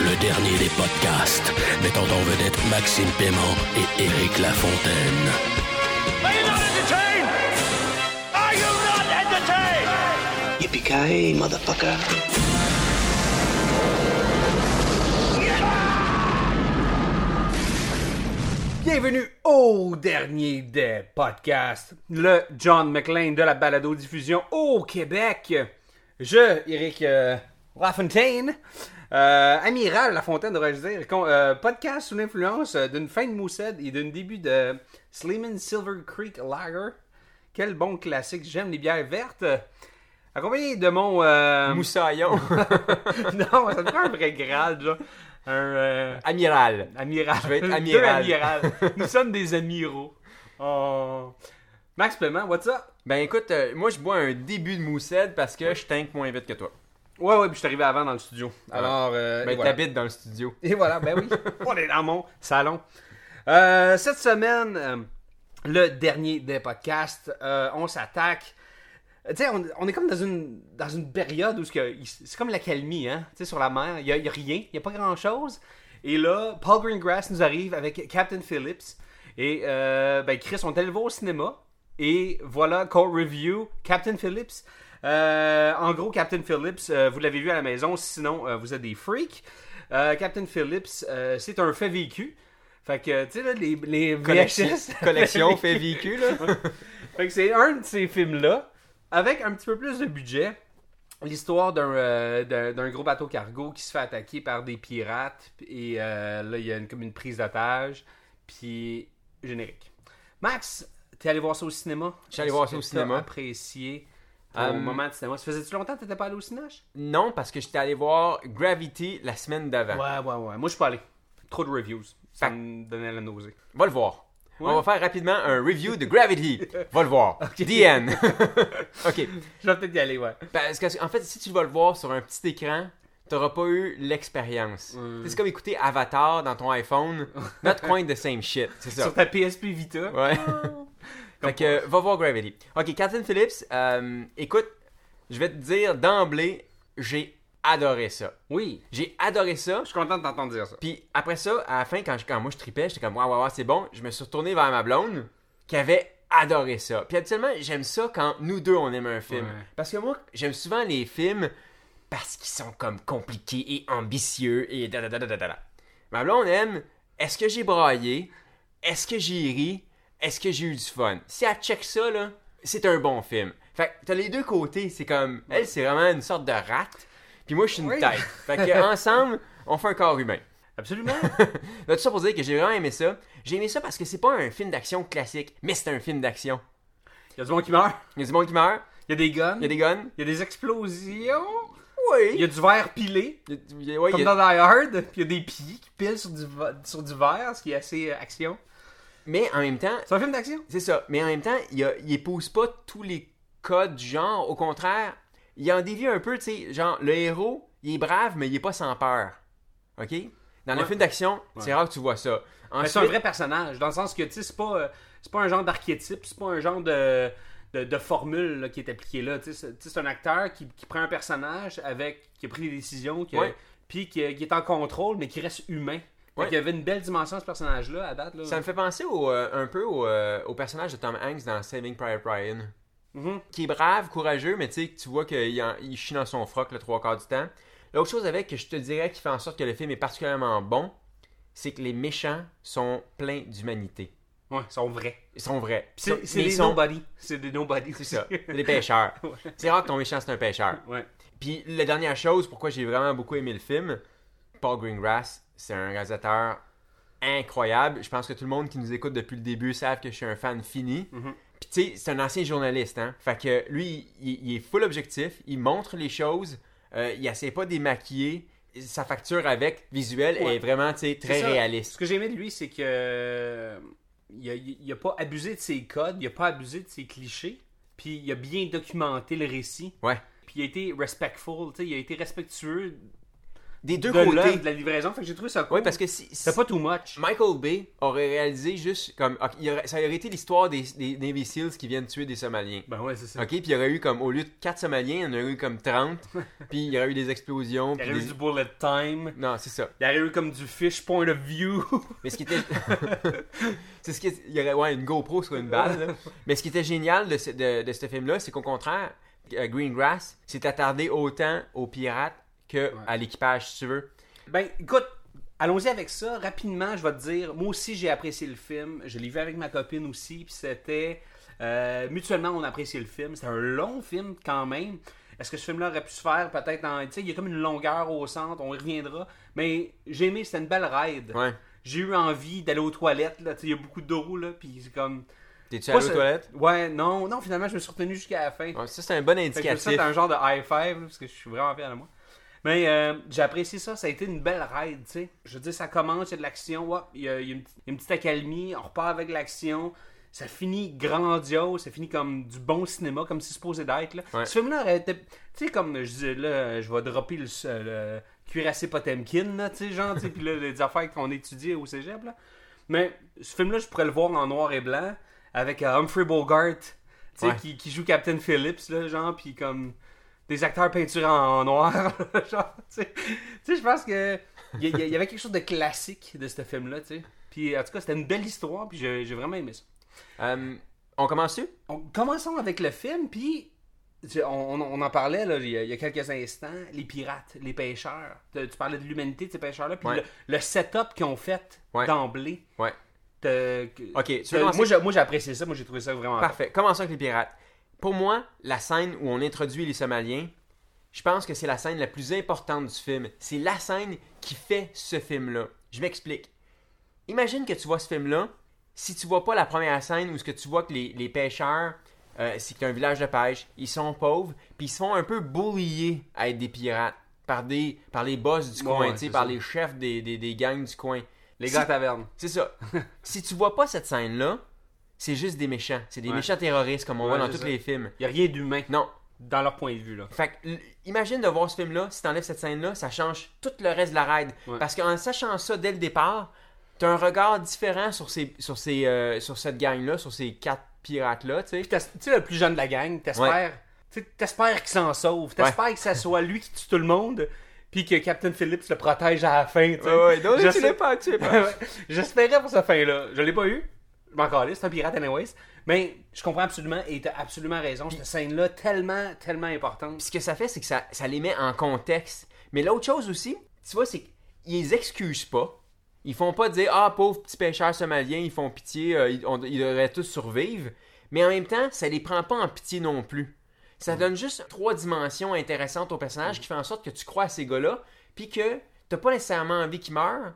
Le dernier des podcasts, mettant en vedette Maxime Paiement et Éric Lafontaine. Are you not entertained? Are you not entertained? Yippee-ki-yay, motherfucker. Bienvenue au dernier des podcasts, le John McLean de la balado-diffusion au Québec. Je, Eric euh, Lafontaine, euh, amiral Lafontaine, devrais-je dire, con- euh, podcast sous l'influence euh, d'une fin de Moussed et d'un début de Sleeman Silver Creek Lager. Quel bon classique, j'aime les bières vertes. Accompagné de mon... euh, Moussaillon. non, ça me prend un vrai grade, genre. Un... Amiral. Amiral. Je vais être Deux amiral. amiral. Nous sommes des amiraux. Oh. Max Paiement, what's up? Ben écoute, moi je bois un début de moussette parce que je tank moins vite que toi. Ouais, ouais, puis je suis arrivé avant dans le studio. Alors, euh, Ben voilà. t'habites dans le studio. et voilà, ben oui. On est dans mon salon. Euh, cette semaine, euh, le dernier des podcasts, euh, on s'attaque. Tu sais, on, on est comme dans une, dans une période où c'est comme l'accalmie, hein? Tu sais, sur la mer, il n'y a, y a rien, il n'y a pas grand-chose. Et là, Paul Greengrass nous arrive avec Captain Phillips. Et ben, Chris, on est allé voir au cinéma. Et voilà, Court Review, Captain Phillips. Euh, en gros, Captain Phillips, euh, vous l'avez vu à la maison, sinon euh, vous êtes des freaks. Captain Phillips, c'est un fait vécu. Fait que, tu sais, là, les, les Collection, VHS collection fait véhicule. là. fait que c'est un de ces films-là, avec un petit peu plus de budget. L'histoire d'un gros bateau cargo qui se fait attaquer par des pirates. Et là, il y a une, comme une prise d'otage. Puis, générique. Max, t'es allé voir ça au cinéma? Est-ce voir ça au cinéma. apprécié ton Euh, moment de cinéma. Ça faisait-tu longtemps que t'étais pas allé au cinéma? Non, parce que j'étais allé voir Gravity la semaine d'avant. Ouais, ouais, ouais. Moi, je suis pas allé. Trop de reviews. Ça Fait- me donnait la nausée. Va le voir. Ouais. On va faire rapidement un review de Gravity. Va le voir. The end. ok. Je vais peut-être y aller, ouais. Parce que, en fait, si tu vas le voir sur un petit écran, t'auras pas eu l'expérience. C'est comme écouter Avatar dans ton iPhone. Not quite the same shit. C'est ça. Sur ta PSP Vita. Ouais. Fait que, va voir Gravity. Ok, Captain Phillips, euh, écoute, je vais te dire d'emblée, j'ai adoré ça. Oui. J'ai adoré ça. Je suis content de t'entendre dire ça. Puis après ça, à la fin, quand, je- quand moi je tripais, j'étais comme, ouais, ouais, ouais, c'est bon. Je me suis retourné vers ma blonde qui avait adoré ça. Puis habituellement, j'aime ça quand nous deux on aime un film. Ouais. Parce que moi, j'aime souvent les films parce qu'ils sont comme compliqués et ambitieux et da da da da. da. Ma blonde aime, est-ce que j'ai braillé? Est-ce que j'ai ri? Est-ce que j'ai eu du fun? Si elle check ça, là, c'est un bon film. Fait que t'as les deux côtés, c'est comme, elle, c'est vraiment une sorte de rate. Puis moi, je suis une Oui. tête. Fait que ensemble, on fait un corps humain. Absolument. Tout ça pour dire que j'ai vraiment aimé ça. J'ai aimé ça parce que c'est pas un film d'action classique, mais c'est un film d'action. Il y a du monde qui meurt. Il y a du monde qui meurt, Il y a des guns. il y a des guns. Il y a des explosions. Oui. Il y a du verre pilé. Il y a- ouais, Comme il y a- dans Die Hard. Puis il y a des pieds qui pilent sur du, sur du verre, ce qui est assez euh, action. Mais en même temps, C'est un film d'action? c'est ça. Mais en même temps, il, a- il épouse pas tous les codes du genre. Au contraire, il en dévie un peu, tu sais. Genre, le héros, il est brave, mais il est pas sans peur. OK? Dans les Ouais. films d'action, c'est rare que tu vois ça. C'est un vrai personnage. Dans le sens que, tu sais, c'est pas, euh, pas un genre d'archétype. C'est pas un genre de, de, de formule là, qui est appliquée là. C'est- un acteur qui, qui prend un personnage avec. qui a pris des décisions. Qui a- Ouais. Puis qui, qui est en contrôle, mais qui reste humain. Ouais. Il y avait une belle dimension à ce personnage-là à date. Là. Ça me fait penser au, euh, un peu au, euh, au personnage de Tom Hanks dans Saving Private Ryan. Mhm. Qui est brave, courageux, mais tu vois qu'il il chie dans son froc le trois quarts du temps. L'autre chose avec que je te dirais qui fait en sorte que le film est particulièrement bon, c'est que les méchants sont pleins d'humanité. Ouais, ils sont vrais. Ils sont vrais. C'est des sont- nobody. C'est des nobody. C'est ça. Des pêcheurs. C'est rare que ton méchant, c'est un pêcheur. Ouais. Puis la dernière chose, pourquoi j'ai vraiment beaucoup aimé le film, Paul Greengrass, c'est un réalisateur incroyable. Je pense que tout le monde qui nous écoute depuis le début savent que je suis un fan fini. Puis tu sais, c'est un ancien journaliste, hein. Fait que lui, il, il est full objectif, il montre les choses, euh, il essaie pas de les maquiller. sa facture avec Ouais. est vraiment très réaliste. Ce que j'ai aimé de lui, c'est que euh, il a, il a pas abusé de ses codes, il a pas abusé de ses clichés, puis il a bien documenté le récit. Ouais. Puis il a été respectful, il a été respectueux Des deux de côtés. de la livraison. Fait que j'ai trouvé ça cool. Oui, parce que si, c'est pas too much. Michael Bay aurait réalisé juste comme. aurait- ça aurait été l'histoire des, des Navy Seals qui viennent tuer des Somaliens. Ben ouais, c'est ça. Ok, puis il y aurait eu comme, au lieu de 4 Somaliens, il y en aurait eu comme 30. puis il y aurait eu des explosions. Il y aurait eu des- du bullet time. Non, c'est ça. Il y aurait eu comme du fish point of view. Mais ce qui était. c'est ce qui il y aurait ouais, une GoPro sur une balle. là. Mais ce qui était génial de ce, de, de ce film-là, c'est qu'au contraire, euh, Greengrass s'est attardé autant aux pirates que à l'équipage, si tu veux. Ben, écoute, allons-y avec ça. Rapidement, je vais te dire, moi aussi, j'ai apprécié le film. Je l'ai vu avec ma copine aussi, puis c'était... euh, mutuellement, on a apprécié le film. C'était un long film quand même. Est-ce que ce film-là aurait pu se faire peut-être en... Tu sais, il y a comme une longueur au centre, on y reviendra. Mais j'ai aimé, c'était une belle ride. Ouais. J'ai eu envie d'aller aux toilettes, là. Tu sais, il y a beaucoup d'eau, là, puis c'est comme... T'es-tu allé aux toilettes? Ouais, non, non, finalement, je me suis retenu jusqu'à la fin. Ouais, ça, c'est un bon indicatif. sens un genre de high five, là, parce que je suis vraiment fier de moi. Mais euh, j'ai apprécié ça, ça a été une belle ride, tu sais. Je veux dire, ça commence, il y a de l'action, hop, il y a, il y a une, petite- une accalmie, on repart avec l'action. Ça finit grandiose, ça finit comme du bon cinéma, comme c'est supposé d'être. là. Ouais. Ce film-là aurait été. Tu sais, comme je disais, là, je vais dropper le, le cuirassé Potemkin, là, tu sais, genre, tu sais, puis là, les affaires qu'on étudie au cégep, là. Mais ce film-là, je pourrais le voir en noir et blanc, avec euh, Humphrey Bogart, tu sais, Ouais. qui, qui joue Captain Phillips, là, genre, puis comme des acteurs peinturés en noir, genre, tu sais. Je pense que il y, avait quelque chose de classique de ce film-là, tu sais. Puis en tout cas, c'était une belle histoire, puis j'ai vraiment aimé ça. Euh, on commence-tu? On- commençons avec le film, puis on, on- on en parlait là, il, y a, il y a quelques instants, les pirates, les pêcheurs. Tu, tu parlais de l'humanité de ces pêcheurs-là, puis Ouais. le, le setup qu'ils ont fait Ouais. d'emblée. Ouais. Ok, tu veux te- commencer? moi, j'ai, moi j'ai apprécié ça, moi j'ai trouvé ça vraiment Parfait. Commençons avec les pirates. Pour moi, la scène où on introduit les Somaliens, je pense que c'est la scène la plus importante du film. C'est la scène qui fait ce film-là. Je m'explique. Imagine que tu vois ce film-là, si tu vois pas la première scène où ce que tu vois que les, les pêcheurs, euh, c'est un village de pêche, ils sont pauvres, puis ils se font un peu bullier à être des pirates par des par les boss du Ouais, coin, ouais, par ça. les chefs des, des, des gangs du coin. Les Si- gars à taverne. c'est ça. si tu vois pas cette scène-là, c'est juste des méchants. C'est des Ouais. méchants terroristes comme on Ouais, voit dans c'est tous ça. les films. Il n'y a rien d'humain Non. dans leur point de vue. là. Fait que, l- imagine de voir ce film-là, si t'enlèves cette scène-là, ça change tout le reste de la ride. Ouais. Parce qu'en sachant ça dès le départ, t'as un regard différent sur, ces, sur, ces, euh, sur cette gang-là, sur ces quatre pirates-là, tu sais. Puis t'as- tu sais, le plus jeune de la gang, t'espères tu sais, t'espères qu'il s'en sauve. T'espères que ça soit lui qui tue tout le monde, puis que Captain Phillips le protège à la fin. tu sais. Ouais, ouais, non, tu J'espère- l'as pas, tu l'as pas. Ouais, J'espérais pour cette fin-là. Je l'ai pas eu. Je m'en calais, c'est un pirate anyways. Mais je comprends absolument et t'as absolument raison. Cette scène-là, tellement, tellement importante. Puis ce que ça fait, c'est que ça, ça les met en contexte. Mais l'autre chose aussi, tu vois, c'est qu'ils les excusent pas. Ils font pas dire Ah, pauvre petit pêcheur somalien, ils font pitié, euh, ils, on- ils devraient tous survivre. Mais en même temps, ça les prend pas en pitié non plus. Ça donne juste trois dimensions intéressantes au personnage qui fait en sorte que tu crois à ces gars-là, puis que t'as pas nécessairement envie qu'ils meurent.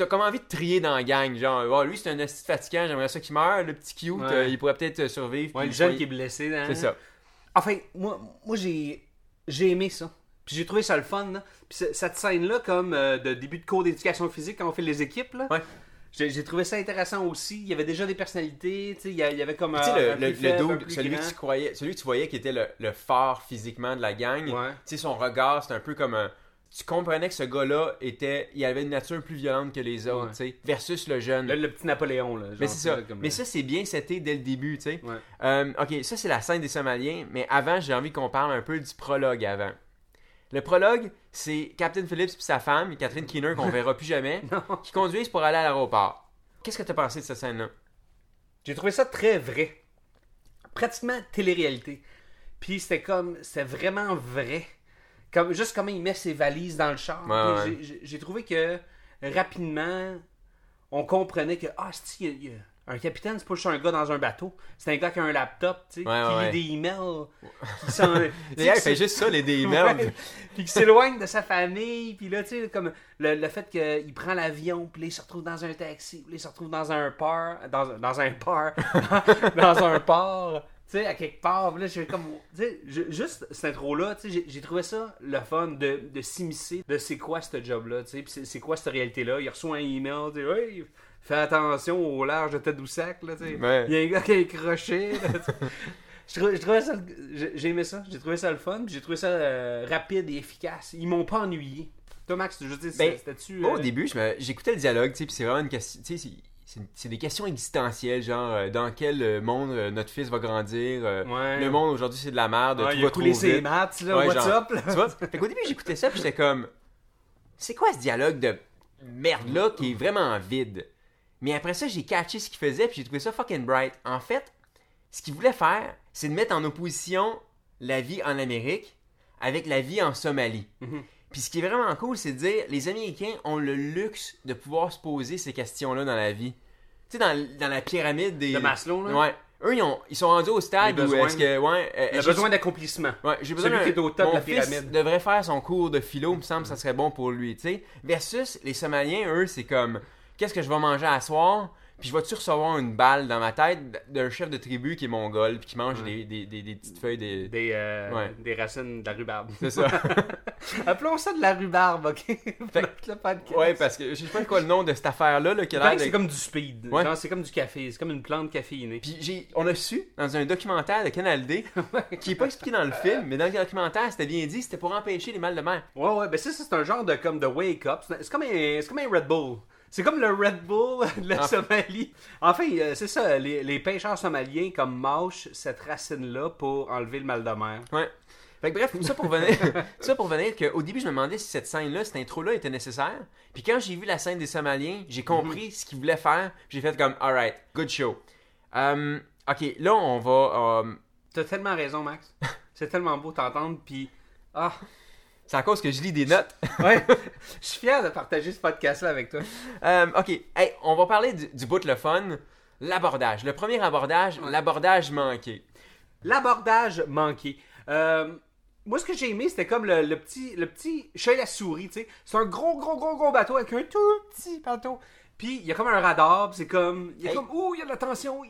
T'as comme envie de trier dans la gang. Genre, oh, lui, c'est un esti fatigant, j'aimerais ça qu'il meure. Le petit cute, Ouais. euh, il pourrait peut-être euh, survivre. Ouais, puis le jeune soit- qui est blessé. hein. C'est ça. Enfin, moi, moi j'ai, j'ai aimé ça. Puis j'ai trouvé ça le fun. là. Puis ce- cette scène-là, comme euh, de début de cours d'éducation physique quand on fait les équipes, là, Ouais. j'ai, trouvé ça intéressant aussi. Il y avait déjà des personnalités. tu sais, Il y, a- il y avait comme Tu sais, un- le, un le, faible, un celui grand. que tu croyais, celui que tu voyais qui était le, le fort physiquement de la gang, Ouais. tu sais, son regard, c'était un peu comme un... Tu comprenais que ce gars-là était... Il avait une nature plus violente que les autres, Ouais. tu sais, versus le jeune. Le, le petit Napoléon. Là, genre, mais c'est ça. Mais ça, c'est bien seté dès le début, tu sais. Ouais. Euh, ok, ça, c'est la scène des Somaliens, mais avant, j'ai envie qu'on parle un peu du prologue avant. Le prologue, c'est Captain Phillips et sa femme, Catherine Keener, qu'on verra plus jamais, qui conduisent pour aller à l'aéroport. Qu'est-ce que t'as pensé de cette scène-là? J'ai trouvé ça très vrai. Pratiquement télé-réalité. Puis c'était comme. C'était vraiment vrai. Comme, juste comment il met ses valises dans le char. Ouais, j'ai- trouvé que rapidement, on comprenait que. Ah, il y a- un capitaine, c'est pas juste un gars dans un bateau. C'est un gars qui a un laptop, tu sais, Ouais, qui ouais, lit des emails. Qui il fait juste ça, les des emails. Ouais. puis qui s'éloigne de sa famille, puis là, tu sais, comme le, le fait qu'il prend l'avion, puis là, il se retrouve dans un taxi, puis là, il se retrouve dans un port, dans, dans un port, dans un port. Tu sais, à quelque part, là, j'ai comme. Tu sais, je- juste cette intro-là, tu sais, j'ai- trouvé ça le fun de, de s'immiscer de c'est quoi ce job-là, tu sais, c'est quoi cette réalité-là? Il reçoit un email, tu sais, hey, fais attention au large de Tadoussac, là, tu sais. Ouais. Il y a un gars qui a. Je je ça, j'ai j'ai aimé ça, j'ai trouvé ça le fun, j'ai trouvé ça euh, rapide et efficace. Ils m'ont pas ennuyé. Toi, Max, je veux dire, Ben, c'était-tu. Euh, au début, je j'écoutais le dialogue, tu sais, puis c'est vraiment une question. Tu sais, c'est- des questions existentielles, genre euh, dans quel euh, monde euh, notre fils va grandir. euh, Ouais. Le monde aujourd'hui, c'est de la merde, ouais, tout il va trop coulé vite. ses maths, là, Ouais, what's genre, up, là? Tu vois? Fait qu'au début, j'écoutais ça, puis j'étais comme. C'est quoi ce dialogue de merde-là qui est vraiment vide? Mais après ça, j'ai catché ce qu'il faisait, puis j'ai trouvé ça fucking bright. En fait, ce qu'il voulait faire, c'est de mettre en opposition la vie en Amérique avec la vie en Somalie. Mhm. Puis ce qui est vraiment cool, c'est de dire les Américains ont le luxe de pouvoir se poser ces questions-là dans la vie. Tu sais, dans, dans la pyramide des. De Maslow, là? Ouais. Eux, ils, ont- ils sont rendus au stade où est-ce que. Ouais, euh, Il j'ai- besoin d'accomplissement. Ouais, j'ai besoin Celui qui est au top de la fils pyramide. devrait faire son cours de philo, me semble que ça serait bon pour lui, tu sais. Versus les Somaliens, eux, c'est comme qu'est-ce que je vais manger à soir, puis je vais-tu recevoir une balle dans ma tête d'un chef de tribu qui est mongol, puis qui mange des, des, des, des petites feuilles des. Des, euh, Ouais. des racines de la rhubarbe. C'est ça. Appelons ça de la rhubarbe, ok? Fait- podcast. ouais, parce que je sais pas quoi le nom de cette affaire-là, là, qui a l'air de. c'est comme du speed. Ouais. C'est comme du café. C'est comme une plante caféinée. Puis j'ai, on a su dans un documentaire de Canal D, qui est pas expliqué dans le film, mais dans le documentaire, c'était bien dit, c'était pour empêcher les mal de mer. Ouais, ouais, ben ça, c'est un genre de comme de wake up. C'est comme, un- c'est comme un Red Bull. C'est comme le Red Bull de la Ah. Somalie. Enfin, euh, c'est ça, les, les pêcheurs somaliens comme mâchent cette racine-là pour enlever le mal de mer. Ouais. Fait que bref, tout ça pour venir, ça pour venir qu'au début, je me demandais si cette scène-là, cette intro-là était nécessaire. Puis quand j'ai vu la scène des Somaliens, j'ai compris ce qu'ils voulaient faire. J'ai fait comme, alright, good show. Euh, ok, là, on va. euh, T'as tellement raison, Max. C'est tellement beau t'entendre, puis... Ah, c'est à cause que je lis des notes. ouais. Je suis fier de partager ce podcast-là avec toi. Euh, ok, hey, on va parler du, du bout le fun. L'abordage. Le premier abordage, l'abordage manqué. L'abordage manqué. Euh, moi, ce que j'ai aimé, c'était comme le, le petit, le petit chat et la souris, tu sais. C'est un gros, gros, gros, gros bateau avec un tout petit bateau. Puis, il y a comme un radar, puis c'est comme... Il y a Hey. comme... Ouh, il y a de la tension.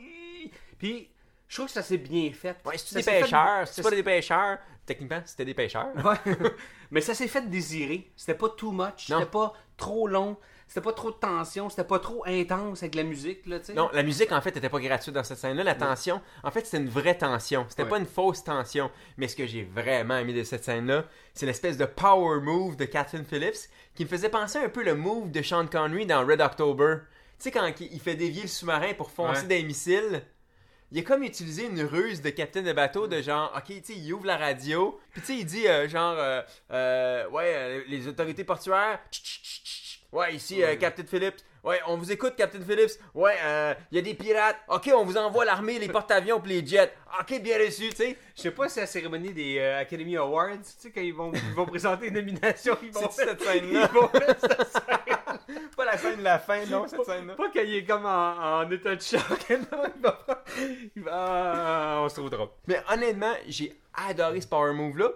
Puis, je trouve que ça s'est bien fait. Ouais, c'est des pêcheurs. C'est pas des pêcheurs. Techniquement, c'était des pêcheurs. Ouais. Mais ça s'est fait désirer. C'était pas too much. C'était pas trop long. C'était pas trop de tension. C'était pas trop intense avec la musique, là. Non, la musique en fait était pas gratuite dans cette scène-là. La tension, en fait, c'était une vraie tension. C'était Ouais. pas une fausse tension. Mais ce que j'ai vraiment aimé de cette scène-là, c'est l'espèce de power move de Catherine Phillips qui me faisait penser un peu le move de Sean Connery dans Red October. Tu sais, quand il fait dévier le sous-marin pour foncer des missiles. Il a comme utilisé une ruse de capitaine de bateau de genre, ok, tu sais, il ouvre la radio, puis tu sais, il dit euh, genre, euh, euh, ouais, euh, les autorités portuaires, tch, tch, tch, tch, ouais, ici, euh, Captain Phillips, ouais, on vous écoute, Captain Phillips, ouais, euh, il y a des pirates, ok, on vous envoie l'armée, les porte-avions, puis les jets, ok, bien reçu, tu sais. Je sais pas si c'est la cérémonie des Academy Awards, tu sais, quand ils vont, ils vont présenter une nomination, ils vont faire cette scène-là. Ils vont faire cette scène. Pas la scène de la fin, non, cette scène-là. Pas qu'il est comme en, en état de choc. non, il va pas. Il va... Ah, on se trouvera. Mais honnêtement, j'ai adoré ce power move-là.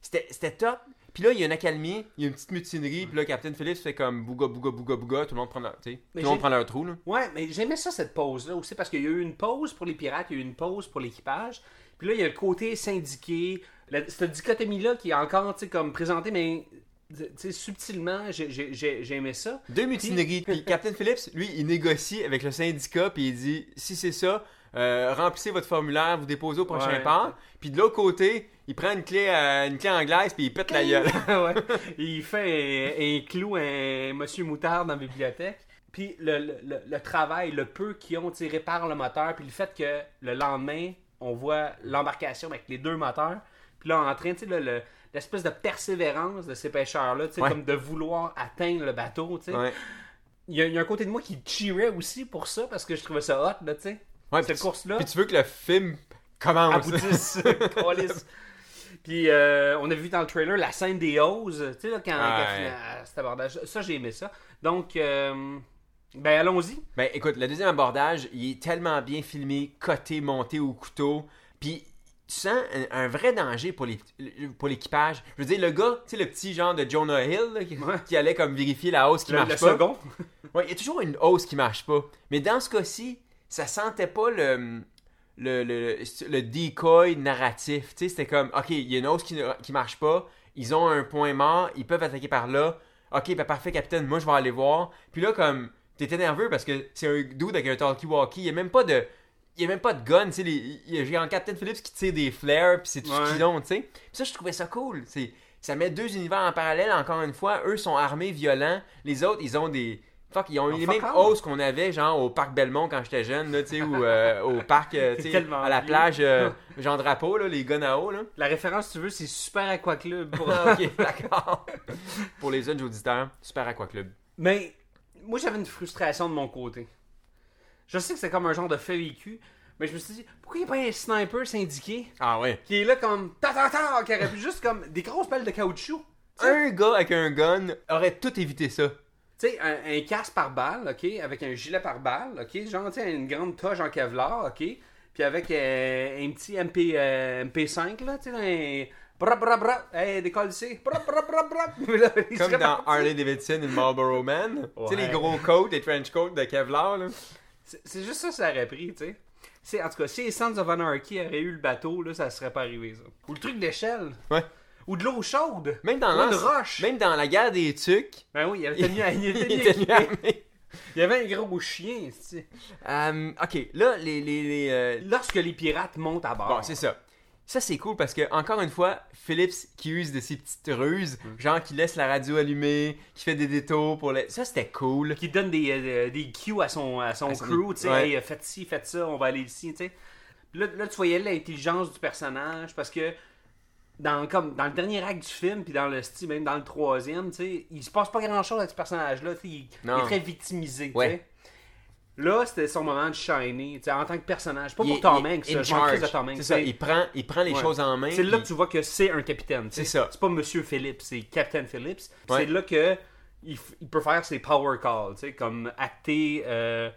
C'était c'était top. Puis là, il y a une accalmie, il y a une petite mutinerie, puis là, Captain Phillips fait comme bouga, bouga, bouga, bouga, tout le monde prend leur, tout le monde prend leur trou, là. Ouais, mais j'aimais ça, cette pause-là aussi, parce qu'il y a eu une pause pour les pirates, il y a eu une pause pour l'équipage. Puis là, il y a le côté syndiqué, la- cette dichotomie-là qui est encore, tu sais, comme présentée, mais, subtilement, j'ai- aimé ça. Deux mutineries. Puis Captain Phillips, lui, il négocie avec le syndicat, puis il dit si c'est ça, euh, remplissez votre formulaire, vous déposez au prochain Ouais. Puis de l'autre côté, il prend une clé, euh, une clé anglaise, puis il pète la gueule. ouais. Il fait un, un clou, un monsieur moutarde dans la bibliothèque. Puis le, le- le- le travail, le peu qu'ils ont tiré par le moteur, puis le fait que le lendemain, on voit l'embarcation avec les deux moteurs. Puis là, en train, tu sais, le- l'espèce de persévérance de ces pêcheurs-là, tu sais, Ouais. comme de vouloir atteindre le bateau, tu sais. Ouais. Il y, a, il y a un côté de moi qui cheerait aussi pour ça, parce que je trouvais ça hot, là, tu sais. Ouais, Cette course-là Puis tu veux que le film commence. aboutisse. Puis euh, on a vu dans le trailer la scène des oses, tu sais, là, quand, à cet abordage. Ça, j'ai aimé ça. Donc, euh, ben allons-y. Ben écoute, le deuxième abordage, il est tellement bien filmé, coté, monté au couteau. Puis tu sens un, un vrai danger pour les- pour l'équipage. Je veux dire, le gars, tu sais, le petit genre de Jonah Hill, là, qui, Ouais. qui allait comme vérifier la hausse qui Le, marche le pas. second. Ouais, il y a toujours une hausse qui marche pas. Mais dans ce cas-ci, ça sentait pas le, le, le, le decoy narratif. Tu sais, c'était comme, ok, il y a une hausse qui, qui marche pas, ils ont un point mort, ils peuvent attaquer par là. Ok, ben parfait, capitaine, moi je vais aller voir. Puis là, comme, t'étais nerveux parce que c'est un dude avec un talkie-walkie, il y a même pas de. Il y a même pas de gun, tu sais, il y a genre Captain Phillips qui tire des flares, puis c'est tout ce qu'ils ont, tu sais. Puis ça, je trouvais ça cool. C'est, ça met deux univers en parallèle, encore une fois. Eux sont armés, violents. Les autres, ils ont des. Fuck, ils ont Oh, les mêmes hausses qu'on avait, genre au parc Belmont quand j'étais jeune, là, tu sais, ou euh, au parc, euh, tu sais, à la plage, euh, Jean Drapeau, là, les guns à eau, là. La référence, si tu veux, c'est Super Aqua Club. pour- Ah, ok, d'accord. Pour les jeunes auditeurs, Super Aqua Club. Mais moi, j'avais une frustration de mon côté. Je sais que c'est comme un genre de fait vécu, mais je me suis dit, pourquoi il n'y a pas un sniper syndiqué Ah ouais. qui est là comme ta ta ta, qui aurait pu juste comme des grosses balles de caoutchouc? Un gars avec un gun aurait tout évité ça. Tu sais, un, un casque par balle, ok, avec un gilet par balle, ok, genre, tu une grande toge en Kevlar, ok, puis avec euh, un petit MP, euh, MP5, là, tu sais, un... Bra bra bra, hey, décolle ici, bra bra bra bra. Là, Comme dans. Harley Davidson et Marlboro Man. Tu sais, les gros coats, les trench coats de Kevlar, là. C'est juste ça que ça aurait pris, tu sais. En tout cas, si les Sons of Anarchy auraient eu le bateau, là, ça serait pas arrivé, ça. Ou le truc d'échelle. Ouais. Ou de l'eau chaude. Même dans Ou roche. Même dans la guerre des tucs, Ben oui, il avait il il était. Il y avait un gros chien, tu sais. Euh, ok, là, les. les, les, euh, Lorsque les pirates montent à bord. Bon, c'est ça. Ça, c'est cool parce que, encore une fois, Phillips qui use de ses petites ruses, Mm. genre qui laisse la radio allumée, qui fait des détours pour les. Ça, c'était cool. qui donne des, euh, des cues à son, à son À crew, tu sais, ouais. Hey, euh, faites ci, faites ça, on va aller ici, tu sais. Là, là, tu voyais l'intelligence du personnage parce que dans, comme, dans le dernier acte du film, puis dans le style, même dans le troisième, tu sais, il se passe pas grand chose avec ce personnage-là, tu sais, il, est très victimisé, tu Ouais. Là, c'était son moment de sais, en tant que personnage. Pas Il pour Tom Hanks, je crisse de charge. Tom Hanks. C'est ça, il prend, il prend les Ouais. choses en main. C'est là que tu vois que c'est un capitaine. C'est ça. C'est pas Monsieur Phillips, c'est Captain Phillips. Ouais. C'est là que il, peut faire ses power calls, comme acter euh,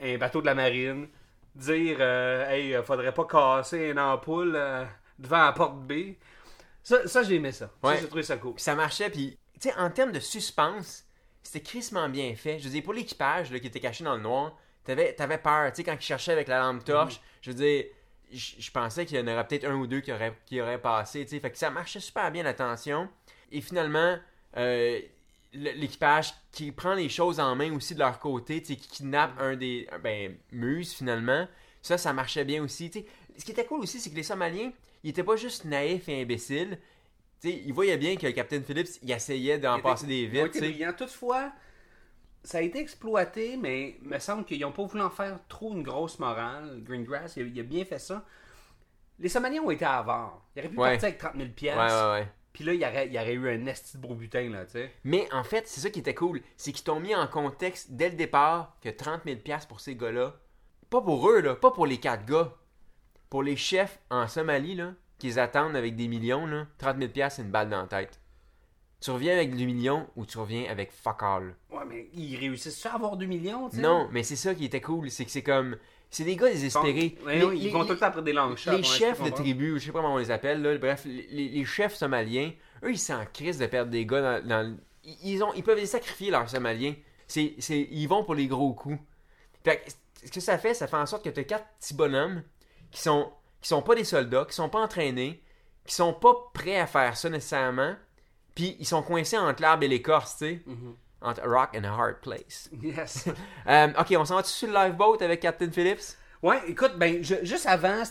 un bateau de la marine, dire euh, hey, euh, faudrait pas casser une ampoule euh, devant la porte B. Ça, ça j'ai aimé ça. Ouais. Ça, j'ai trouvé ça cool. Puis ça marchait, puis, tu sais, en termes de suspense, c'était crissement bien fait. Je veux dire, pour l'équipage, là, qui était caché dans le noir, t'avais, t'avais peur, tu sais, quand ils cherchaient avec la lampe torche, je veux dire, je pensais qu'il y en aurait peut-être un ou deux qui auraient, qui auraient passé, tu sais, fait que ça marchait super bien, la tension. Et finalement, euh, l'équipage qui prend les choses en main aussi de leur côté, tu sais, qui kidnappe Mhm. un des, ben, Muse, finalement, ça, ça marchait bien aussi, tu sais. Ce qui était cool aussi, c'est que les Somaliens, ils étaient pas juste naïfs et imbéciles, sais, ils voyaient bien que Captain Phillips, il essayait d'en Il passer était- des vides. Toutefois, ça a été exploité, mais il me semble qu'ils n'ont pas voulu en faire trop une grosse morale. Greengrass, il a, il a bien fait ça. Les Somaliens ont été avares. Ils auraient pu Ouais. partir avec 30 000 pièces. Ouais. Puis là, il y aurait, il y aurait eu un esti de beau butin, là, tu sais. Mais en fait, c'est ça qui était cool. C'est qu'ils t'ont mis en contexte dès le départ que 30 000 piastres pour ces gars-là. Pas pour eux, là. Pas pour les quatre gars. Pour les chefs en Somalie, là, qui les attendent avec des millions, là, 30 000 piastres, c'est une balle dans la tête. Tu reviens avec du million ou tu reviens avec fuck all. Ouais, mais ils réussissent à avoir 2 millions, tu sais? Non, mais c'est ça qui était cool. C'est que c'est comme... C'est des gars désespérés. Ouais, Les- oui, ils les- vont tout le temps après des longs shots. les chefs de tribu, je sais pas comment on les appelle, là, bref, les, chefs somaliens, eux, ils s'en crissent de perdre des gars dans, dans le- ils, ont, ils peuvent les sacrifier, leurs somaliens. C'est, c'est, ils vont pour les gros coups. Fait que, ce que ça fait, ça fait en sorte que tu as quatre petits bonhommes qui sont, qui sont pas des soldats, qui sont pas entraînés, qui sont pas prêts à faire ça nécessairement, puis ils sont coincés entre l'arbre et l'écorce, tu sais. Mm-hmm. Entre a rock and a hard place. Yes. Euh, ok, on s'en va sur le lifeboat avec Captain Phillips? Ouais, écoute, ben, je- juste avant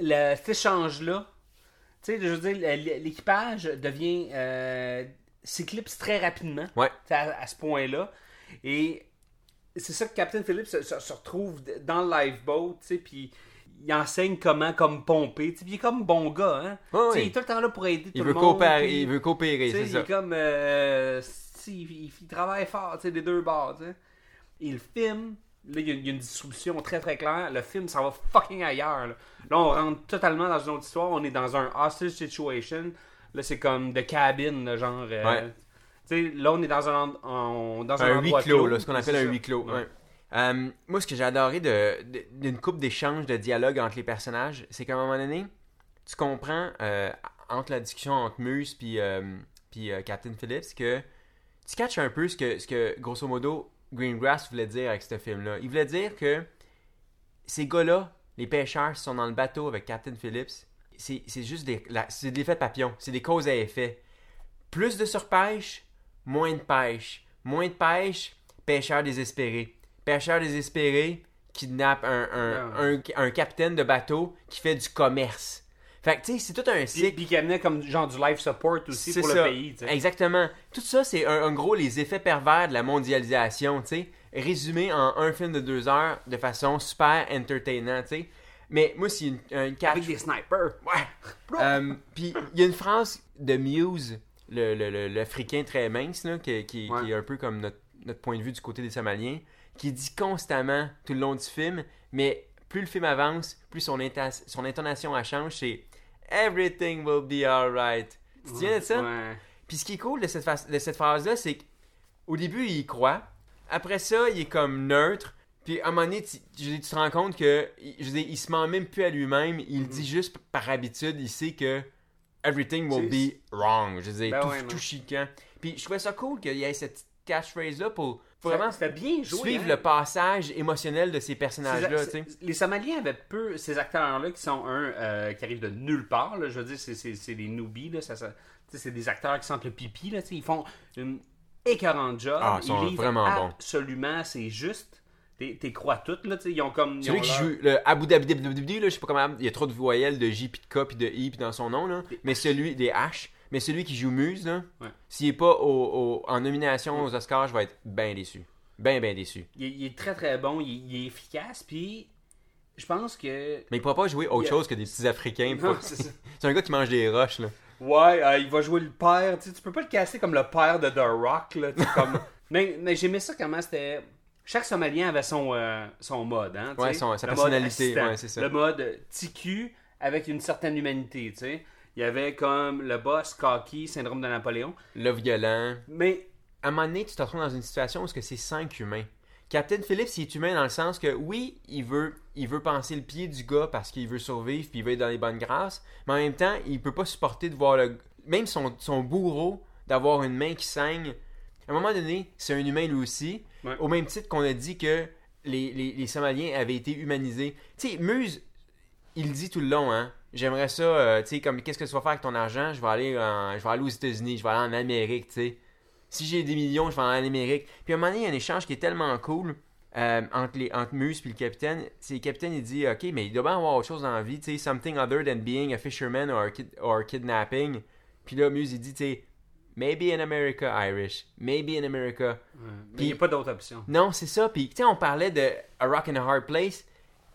le- cet échange-là, tu sais, je veux dire, l'équipage devient. Euh, s'éclipse très rapidement. Ouais. À, à ce point-là. Et c'est ça que Captain Phillips se, se- se retrouve dans le lifeboat, tu sais, puis il enseigne comment comme pomper. puis il est comme bon gars, hein. Ouais. Il est tout le temps là pour aider tout Il le veut, monde. coopérer, puis- il veut coopérer, c'est il ça. est comme. euh, il, il travaille fort, des deux bords, tu sais. Et le film, là, il y, a, il y a une distribution très très claire. Le film, ça va fucking ailleurs. Là, Là, on rentre totalement dans une autre histoire. On est dans un hostage situation. Là, c'est comme The Cabin, là, genre. euh, Ouais. Là, on est dans un, dans un, un huis clos, là, ce qu'on appelle un huis clos. Ouais. ouais. Euh, moi, ce que j'ai adoré de- de- d'une coupe d'échanges, de dialogue entre les personnages, c'est qu'à un moment donné, tu comprends euh, entre la discussion entre Muse puis euh, puis, Captain Phillips que tu catches un peu ce que, ce que grosso modo Greengrass voulait dire avec ce film-là. Il voulait dire que ces gars-là, les pêcheurs sont dans le bateau avec Captain Phillips. C'est juste des, c'est des effets papillons. C'est des causes à effet. Plus de surpêche, moins de pêche. Moins de pêche, pêcheurs désespérés. Pêcheurs désespérés kidnappent un, un, un, un capitaine de bateau qui fait du commerce. Fait que, tu sais, c'est tout un cycle. puis qui amenait comme genre du life support aussi pour ça. le pays. Exactement. Tout ça, c'est un- en gros les effets pervers de la mondialisation, tu sais. Résumé en un film de deux heures de façon super entertainant, tu sais. Mais moi, c'est une, une catch. Avec des snipers. Ouais. Euh, Puis il y a une phrase de Muse, le, le, le- l'Africain très mince, là, qui, qui- Ouais. qui est un peu comme notre, notre point de vue du côté des Somaliens, qui dit constamment tout le long du film, mais plus le film avance, plus son, intonation elle change, c'est Everything will be alright. Tu te souviens de ça? Ouais. Puis ce qui est cool de cette, phase- de cette phrase-là, c'est qu'au début, il y croit. Après ça, il est comme neutre. Puis à un moment donné, tu, te rends compte que je veux dire, il se ment même plus à lui-même. Il Mhm. dit juste par habitude, il sait que everything will be wrong. Je veux dire, Ben tout, ouais, tout chiquant. Puis je trouvais ça cool qu'il y ait cette catchphrase-là pour vraiment C'était bien joué. suivre hein. le passage émotionnel de ces personnages-là. Les Somaliens avaient peu ces acteurs-là qui sont un euh, qui arrivent de nulle part. là. je veux dire, c'est- des newbies. Là, ça, ça- c'est des acteurs qui sentent le pipi. Là, ils font une écœurante job. Ah, ils sont vraiment bons. Absolument, c'est juste. T'es crois toutes. Là, tu ils ont comme. ils Celui ont qui leur- joue le Abu Dhabi, là, je sais pas comment, il y a trop de voyelles de J puis de K puis de I puis dans son nom là. Mais celui des H, mais celui qui joue Muse là, Ouais. s'il est pas au, au- en nomination aux Oscars, je vais être bien déçu. Ben ben déçu. Il, est- il est très très bon. Il, il est efficace. Puis je pense que. Mais il pourra pas jouer autre chose que des petits Africains. Pas- c'est un gars qui mange des roches là. Ouais, euh, il va jouer le père. Tu, sais, tu peux pas le casser comme le père de The Rock. Là, comme... mais mais j'aimais ça comment c'était. Chaque Somalien avait son, euh, son mode. Hein, Ouais, son- sa Le personnalité, mode assistant, ouais, c'est ça. Le mode TQ avec une certaine humanité. Tu sais. Il y avait comme le boss, Cocky, syndrome de Napoléon. Le violent. Mais À un moment donné, tu te retrouves dans une situation où c'est que c'est cinq humains. Captain Phillips, il est humain dans le sens que oui, il veut, il veut penser le pied du gars parce qu'il veut survivre puis il veut être dans les bonnes grâces, mais en même temps, il peut pas supporter de voir le, même son, son bourreau d'avoir une main qui saigne. À un moment donné, c'est un humain lui aussi, Ouais. au même titre qu'on a dit que les, les, les Somaliens avaient été humanisés. Tu sais, Muse, il dit tout le long, hein. J'aimerais ça, euh, tu sais, comme qu'est-ce que tu vas faire avec ton argent? Je vais aller, en- je vais aller aux États-Unis, je vais aller en Amérique, tu sais. Si j'ai des millions, je vais aller en Amérique. Puis à un moment donné, il y a un échange qui est tellement cool euh, entre, les, entre Muse et le capitaine. C'est le capitaine, il dit Ok, mais il doit bien avoir autre chose dans la vie, tu sais, something other than being a fisherman or, kid- or kidnapping. Puis là, Muse, il dit, tu sais, maybe in America, Irish. Maybe in America. il n'y a pas d'autre option. Non, c'est ça. Puis, tu sais, on parlait de A Rock and a Hard Place.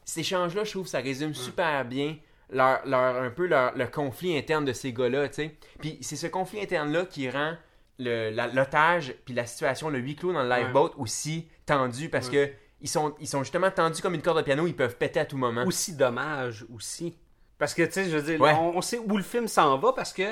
Cet échange-là, je trouve, ça résume super bien leur, leur, un peu leur, le conflit interne de ces gars-là, tu sais. Puis, c'est ce conflit interne-là qui rend l'otage puis la situation, le huis clos dans le lifeboat aussi tendu parce que ils sont, ils sont justement tendus comme une corde de piano, ils peuvent péter à tout moment. Aussi dommage, aussi. Parce que, tu sais, je veux dire, Ouais. on, on sait où le film s'en va parce que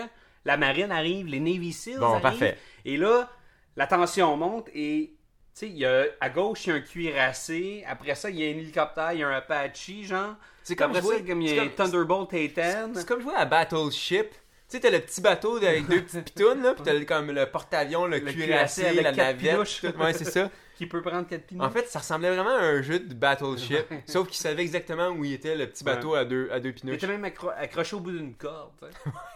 la marine arrive, les Navy Seals Bon, arrivent. parfait. Et là, la tension monte et, sais, il y a, à gauche, il y a un cuirassé. Après ça, il y a un hélicoptère, il y a un Apache, genre. C'est comme jouer- ça, comme il y a un comme- Thunderbolt A-10. C'est comme jouer à Battleship. Tu sais, t'as le petit bateau avec deux petites pitounes, là, pis t'as comme le porte-avions, le, Le cuirassé, la quatre navette. pinouches. Ouais, c'est ça. Qui peut prendre 4 pinous. En fait, ça ressemblait vraiment à un jeu de Battleship, sauf qu'il savait exactement où il était, le petit bateau à deux, à deux il pinouches. était même accro- accroché au bout d'une corde. tu sais.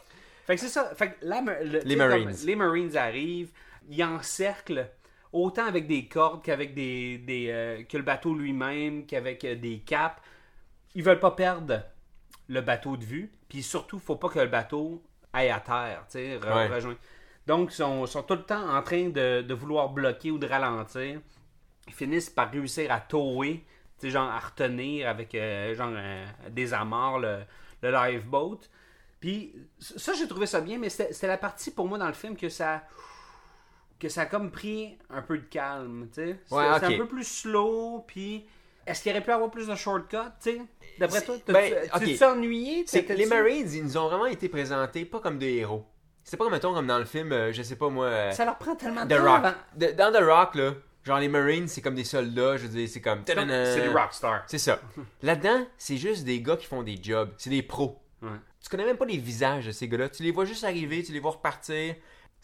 fait que c'est ça. Fait que là, le- tu sais, Marines. comme les Marines arrivent, ils encerclent autant avec des cordes qu'avec des, des euh, que le bateau lui-même, qu'avec euh, des caps. Ils veulent pas perdre le bateau de vue, puis surtout, faut pas que le bateau aille à terre, tu sais, re- Ouais. rejoindre. Donc, ils sont, sont tout le temps en train de, de vouloir bloquer ou de ralentir. Ils finissent par réussir à tower, tu sais, genre à retenir avec euh, genre euh, des amarres le, le lifeboat. Puis ça, j'ai trouvé ça bien, mais c'était la partie pour moi dans le film que ça que ça a comme pris un peu de calme, tu sais. C'était Ouais, c'était ok. un peu plus slow, puis est-ce qu'il aurait pu avoir plus de shortcuts, tu sais? D'après toi, C'est- ben, tu ok. tu t'es ennuyé? C'est les Marines, ils nous ont vraiment été présentés pas comme des héros. C'est pas comme, mettons, comme dans le film, euh, je sais pas moi, euh, Ça leur prend tellement de The temps Rock. avant- De- dans The Rock, là, genre les Marines, c'est comme des soldats, je veux dire, c'est comme... C'est des rockstars. C'est ça. Là-dedans, c'est juste des gars qui font des jobs. C'est des pros. Ouais. Tu connais même pas les visages de ces gars-là. Tu les vois juste arriver, tu les vois repartir.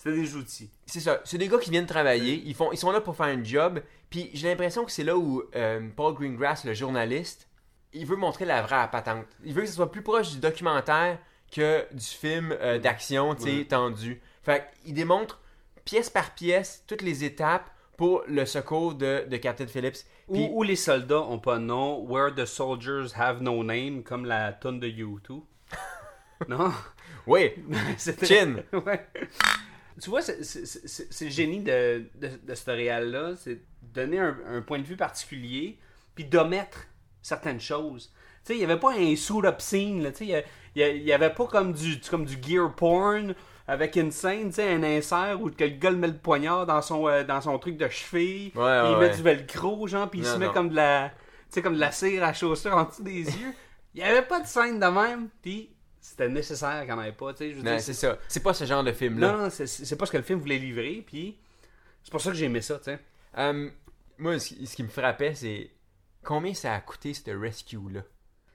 C'était des outils. C'est ça. C'est des gars qui viennent travailler. Ils, font, ils sont là pour faire un job. Puis j'ai l'impression que c'est là où euh, Paul Greengrass, le journaliste, il veut montrer la vraie patente. Il veut que ce soit plus proche du documentaire que du film euh, d'action, tu sais, Ouais. tendu. Fait qu'il démontre pièce par pièce toutes les étapes pour le secours de, de Captain Phillips. Puis- Où, où les soldats ont pas de nom, Where the soldiers have no name, comme la tonne de U2. non? Oui, Chin. Ouais. Tu vois, c'est- c'est c'est- c'est le génie de, de, de ce réal-là, c'est de donner un, un point de vue particulier, puis d'omettre certaines choses. Tu sais, il n'y avait pas un suit-up scene, là, tu sais, il n'y avait pas comme du, comme du gear porn avec une scène, tu sais, un insert où que le gars le met le poignard dans son, euh, dans son truc de cheville, Ouais, puis il met ouais. du velcro, genre, puis il se met non. comme de la, tu sais, comme de la cire à chaussure en dessous des yeux. Il n'y avait pas de scène de même, puis c'était nécessaire qu'il n'y en ait pas, tu sais. Non, c'est ça. C'est pas ce genre de film-là. non, non, c'est- pas ce que le film voulait livrer, puis c'est pour ça que j'ai aimé ça, tu sais. Euh, moi, ce, qui- ce qui me frappait, c'est combien ça a coûté, ce rescue-là?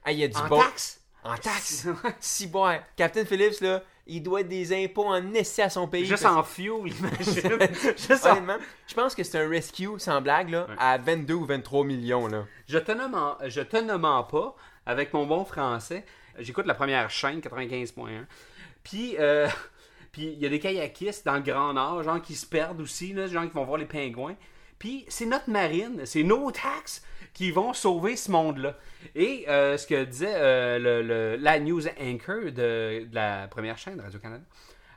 Ah, il y a du En bon... taxe? En taxe? si bon. Captain Phillips, là, il doit des impôts en essai à son pays. Juste parce- en fuel, imagine. Juste en... Je pense que c'est un rescue, sans blague, là, à 22 ou 23 millions, là. Je te ne mens, je te mens pas, avec mon bon français, j'écoute la première chaîne, 95.1, puis... Euh... Il y a des kayakistes dans le Grand Nord, genre qui se perdent aussi, là, gens qui vont voir les pingouins. Puis c'est notre marine, c'est nos taxes qui vont sauver ce monde-là. Et euh, ce que disait euh, le, la news anchor de la première chaîne de Radio-Canada,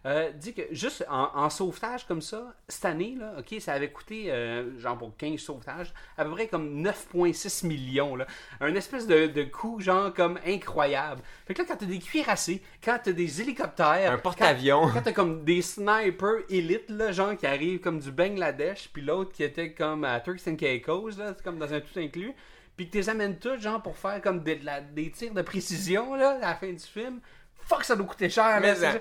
euh, dit que juste en, en sauvetage comme ça, cette année, là, ok, ça avait coûté, euh, genre pour 15 sauvetages, à peu près comme 9,6 millions. Là. Un espèce de, de coût, genre, comme incroyable. Fait que là, quand t'as des cuirassés, quand t'as des hélicoptères, Un porte-avions. quand- Quand t'as comme des snipers élites, là, genre, qui arrivent comme du Bangladesh, puis l'autre qui était comme à Turks and Caicos, là, comme dans un tout inclus, puis que tu les amènes tous, genre, pour faire comme des, de la- des tirs de précision, là, à la fin du film. Fuck, ça doit coûter cher, Mais là,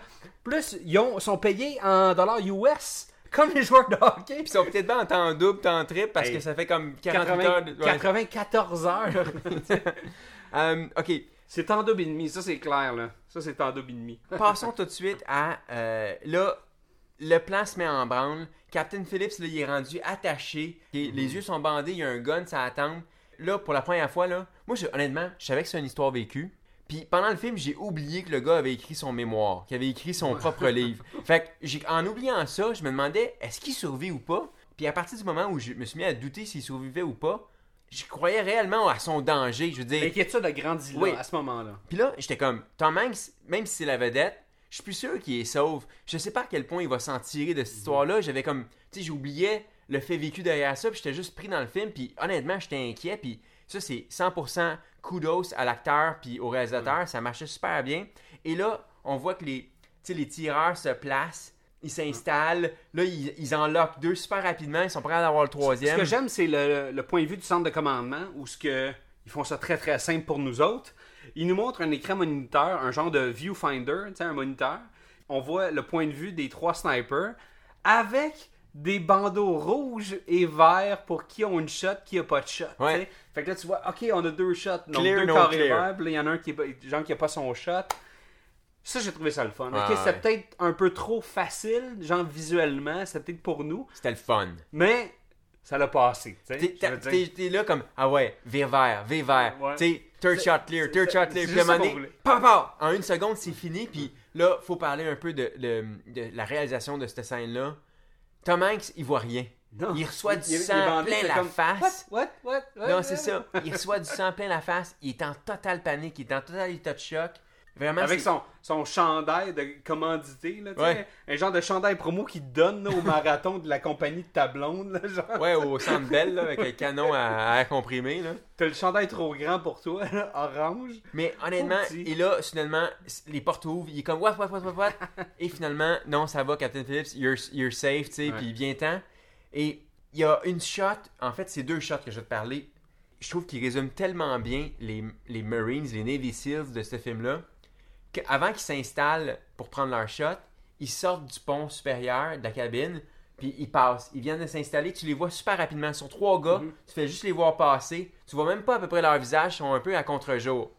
Plus, ils ont, sont payés en dollars US, comme les joueurs de hockey. Puis ils sont peut-être pas en temps double, temps triple, parce Hey, que ça fait comme 48 80 heures de... ouais. 94 heures. Euh, ok, c'est en double et demi, ça c'est clair, là. Ça c'est en double et demi. passons tout de suite à... euh, là, le plan se met en branle. Captain Phillips, là, il est rendu attaché. Les yeux sont bandés, il y a un gun, ça attend. Là, pour la première fois, là, moi, je- honnêtement, je savais que c'est une histoire vécue. Puis pendant le film, j'ai oublié que le gars avait écrit son mémoire, qu'il avait écrit son propre livre. Fait que, en oubliant ça, je me demandais, est-ce qu'il survit ou pas? Puis à partir du moment où je me suis mis à douter s'il survivait ou pas, je croyais réellement à son danger. Je veux dire, L'inquiétude a grandi là, Oui. à ce moment-là. puis là, j'étais comme, Tom Hanks, même si c'est la vedette, je suis plus sûr qu'il est sauve. Je sais pas à quel point il va s'en tirer de cette histoire-là. J'avais comme, tu sais, j'oubliais le fait vécu derrière ça, puis j'étais juste pris dans le film, puis honnêtement, j'étais inquiet, puis ça, c'est 100% kudos à l'acteur, puis au réalisateur, ça marchait super bien. Et là, on voit que les, les tireurs se placent, ils s'installent, là, ils, ils en lockent deux super rapidement, ils sont prêts à avoir le Ce troisième. que j'aime, c'est le, le point de vue du centre de commandement, où ce que, ils font ça très très simple pour nous autres. Ils nous montrent un écran moniteur, un genre de viewfinder, un moniteur. On voit le point de vue des trois snipers avec des bandeaux rouges et verts pour qui ont une shot, qui a pas de shot. Ouais. Fait que là, tu vois, ok, on a deux shots, donc Clear, deux no carrés verts, puis là, il y en a un qui est pas, genre qui a pas son shot. Ça, j'ai trouvé ça le fun. Ouais, ok, ouais. c'était peut-être un peu trop facile, genre visuellement, c'était peut-être pour nous, C'était le fun. mais ça l'a passé. T'es- là comme, ah ouais, vert vert, vert vert. Ouais. Tu sais, third C'est- shot clear, c'est- third c'est- shot c'est clear. Puis à en une seconde, c'est fini. Puis là, faut parler un peu de, de- de la réalisation de cette scène-là. Tom Hanks, il voit rien. Non. Il reçoit du Il- il est sang bandé, plein la comme, face. What? What? What? What? Non, c'est ça. Il reçoit du sang plein la face. Il est en total panique. Il est en total état de choc. Vraiment, Avec son, son chandail de commandité, là, Ouais. un genre de chandail promo qui donne là, au marathon de la compagnie de ta blonde. Là, genre. Ouais, au centre belle, là, avec un canon à, à air comprimé, là. T'as le chandail trop grand pour toi, là, orange. Mais honnêtement, et là, finalement, les portes ouvrent, il est comme what, what, what, what, what. et finalement, non, ça va, Captain Phillips, you're, you're safe, tu sais, puis temps. Et il y a une shot, en fait, c'est deux shots que je vais te parler. Je trouve qu'ils résument tellement bien les, les Marines, les Navy SEALs de ce film-là, qu'avant qu'ils s'installent pour prendre leur shot, ils sortent du pont supérieur de la cabine, puis ils passent. Ils viennent de s'installer, tu les vois super rapidement. Sur trois gars, Mhm. tu fais juste les voir passer. Tu vois même pas à peu près leur visage, ils sont un peu à contre-jour.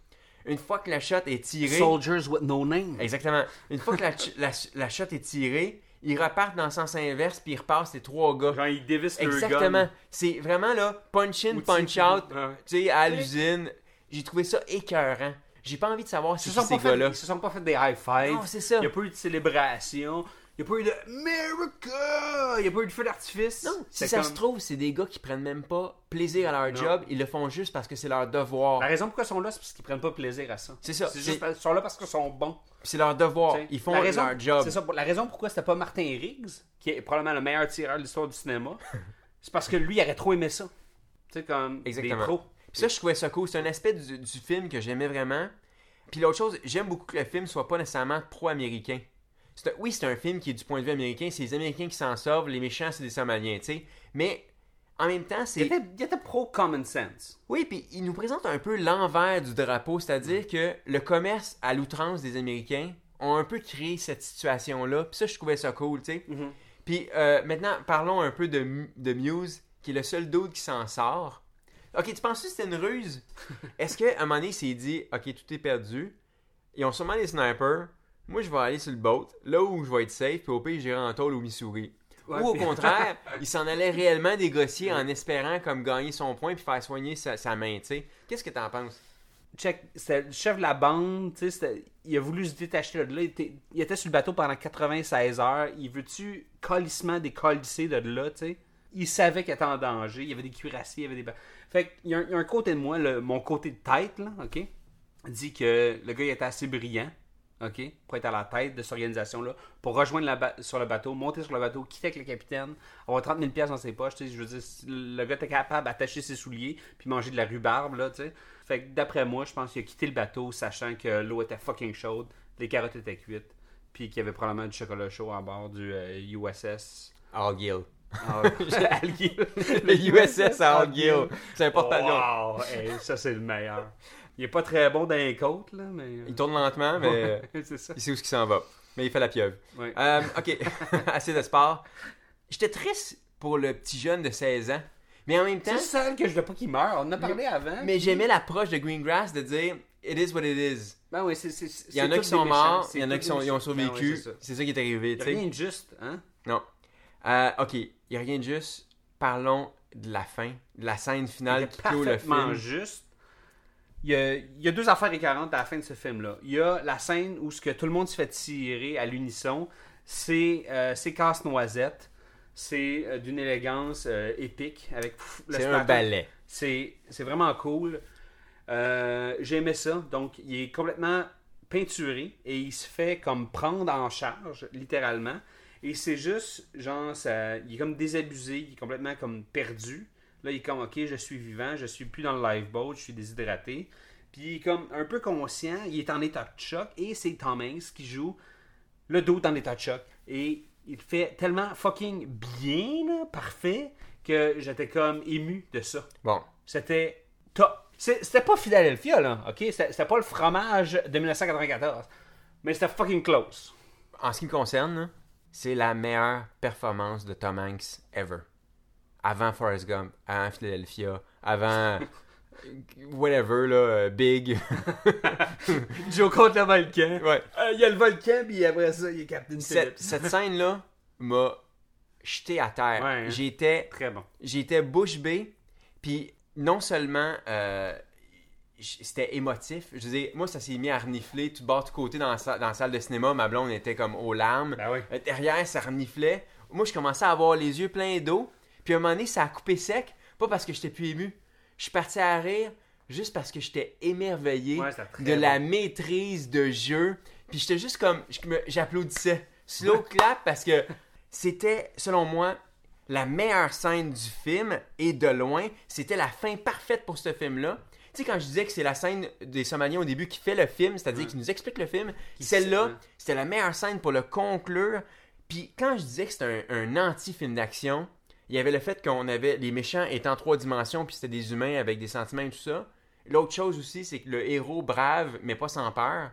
Une fois que la shot est tirée. Soldiers with no name. Exactement. Une fois que la, ch- la, la shot est tirée, ils repartent dans le sens inverse, puis ils repassent les trois gars. Genre, ils dévissent Exactement. C'est vraiment là, punch in, Ou punch out, tu sais, à l'usine. J'ai trouvé ça écœurant. J'ai pas envie de savoir Ils si ces gars-là. Ils se sont pas fait des high fives. Non, c'est ça. Il n'y a pas eu de célébration. Il n'y a pas eu de America. Il n'y a pas eu de feu d'artifice. Non, si ça comme- se trouve, c'est des gars qui prennent même pas plaisir à leur Non. job, ils le font juste parce que c'est leur devoir. La raison pourquoi ils sont là, c'est parce qu'ils prennent pas plaisir à ça. C'est ça, C'est juste qu'ils sont là parce qu'ils sont bons. C'est leur devoir. T'sais, Ils font raison, leur job. C'est ça. La raison pourquoi c'était pas Martin Riggs, qui est probablement le meilleur tireur de l'histoire du cinéma, c'est parce que lui, il aurait trop aimé ça. Tu sais, comme Exactement. des pros. Puis ça, je trouvais ça cool. C'est un aspect du, du film que j'aimais vraiment. Puis l'autre chose, j'aime beaucoup que le film soit pas nécessairement pro-américain. Oui, c'est un film qui est du point de vue américain. C'est les Américains qui s'en sauvent, les méchants, c'est des Somaliens, tu sais. Mais en même temps, Il c'est. était, il était pro common sense. Oui, puis il nous présente un peu l'envers du drapeau, c'est-à-dire que le commerce à l'outrance des Américains ont un peu créé cette situation-là. Puis ça, je trouvais ça cool, tu sais. Mhm. Puis euh, maintenant, parlons un peu de, de Muse, qui est le seul dude qui s'en sort. Ok, tu penses que c'était une ruse? Est-ce qu'à un moment donné, il s'est dit, ok, tout est perdu, ils ont sûrement des snipers, moi je vais aller sur le boat, là où je vais être safe, puis au pire, j'irai en tôle au Missouri. Ouais, Ou au puis- contraire, il s'en allait réellement négocier en espérant comme gagner son point puis faire soigner sa, sa main, tu sais. Qu'est-ce que t'en penses? Check, c'était le chef de la bande, tu sais, il a voulu se détacher de là. Il était, il était sur le bateau pendant 96 heures. Il veut-tu colissement décolisser de là, tu sais? Il savait qu'il était en danger. Il y avait des cuirassiers, il y avait des. Fait qu'il y, a un- côté de moi, mon côté de tête, là, OK? Dit que le gars, il était assez brillant, OK? Pour être à la tête de cette organisation-là, pour rejoindre la sur le bateau, monter sur le bateau, quitter avec le capitaine, avoir 30 000 piastres dans ses poches, tu sais. Je veux dire, le gars était capable d'attacher ses souliers, puis manger de la rhubarbe, là, tu sais. Fait que d'après moi, je pense qu'il a quitté le bateau, sachant que l'eau était fucking chaude, les carottes étaient cuites, puis qu'il y avait probablement du chocolat chaud à bord du euh, USS. Argyll. Ah. Le USS Argyll. C'est important. Wow! Hey, ça, c'est le meilleur. Il est pas très bon dans les côtes, là, mais. Il tourne lentement, mais c'est ça. il sait où il s'en va. Mais il fait la pieuvre. Euh, ok, assez de sport. J'étais triste pour le petit jeune de 16 ans. Mais en même temps, C'est ça que je veux pas qu'il meure. On en a parlé avant. mais j'aimais l'approche de Greengrass de dire It is what it is. Ben oui, c'est. Il y en a qui sont morts, il y en a qui sont, ont. Ben survécu. ouais, c'est ça. qui est arrivé, Il y tu a sais. rien de juste, hein? Non. Euh, ok, il n'y a rien de juste. Parlons de la fin, de la scène finale qui clôt le film. juste. Il y, a, il y a deux affaires écœurantes à la fin de ce film-là. Il y a la scène où ce que tout le monde se fait tirer à l'unisson, c'est euh, casse-noisette. C'est euh, d'une élégance euh, épique avec C'est un ballet. C'est vraiment cool. J'aimais ça. Donc, il est complètement peinturé et il se fait comme prendre en charge, littéralement. Et c'est juste, genre, ça, il est comme désabusé, il est complètement comme perdu. Là, il est comme, ok, je suis vivant, je suis plus dans le lifeboat, je suis déshydraté. Puis il est comme un peu conscient, il est en état de choc et c'est Tom Hanks qui joue le dos en état de choc. Et il fait tellement fucking bien, là, parfait, que j'étais comme ému de ça. Bon, C'était top. C'était pas Philadelphia, là, ok? C'était pas le fromage de 1994. Mais c'était fucking close. en ce qui me concerne, c'est la meilleure performance de Tom Hanks ever. Avant Forrest Gump, avant Philadelphia, avant whatever, là, euh, Big. Joe contre le volcan. ouais. Euh, Il y a le volcan, puis après ça, il y a Captain Cette, Phillips. cette scène-là m'a jeté à terre. Ouais, hein. J'étais Très bon. j'étais bouche bée, puis non seulement euh, c'était émotif, je veux dire, moi ça s'est mis à renifler tout bord, tout côté dans la, sa- dans la salle de cinéma, ma blonde était comme aux larmes, Ben oui. Euh, derrière ça reniflait, moi je commençais à avoir les yeux pleins d'eau, puis à un moment donné ça a coupé sec, pas parce que j'étais plus ému, je suis parti à rire juste parce que j'étais émerveillé Ouais, de la bon. maîtrise de jeu, puis j'étais juste comme, j'applaudissais, slow clap parce que c'était, selon moi, la meilleure scène du film. Et de loin, c'était la fin parfaite pour ce film-là. Tu sais, quand je disais que c'est la scène des Somaliens au début qui fait le film, c'est-à-dire qui nous explique le film, celle-là, c'était la meilleure scène pour le conclure. Puis quand je disais que c'était un, un anti-film d'action, il y avait le fait qu'on avait les méchants étant en trois dimensions, puis c'était des humains avec des sentiments et tout ça. L'autre chose aussi, c'est que le héros brave, mais pas sans peur.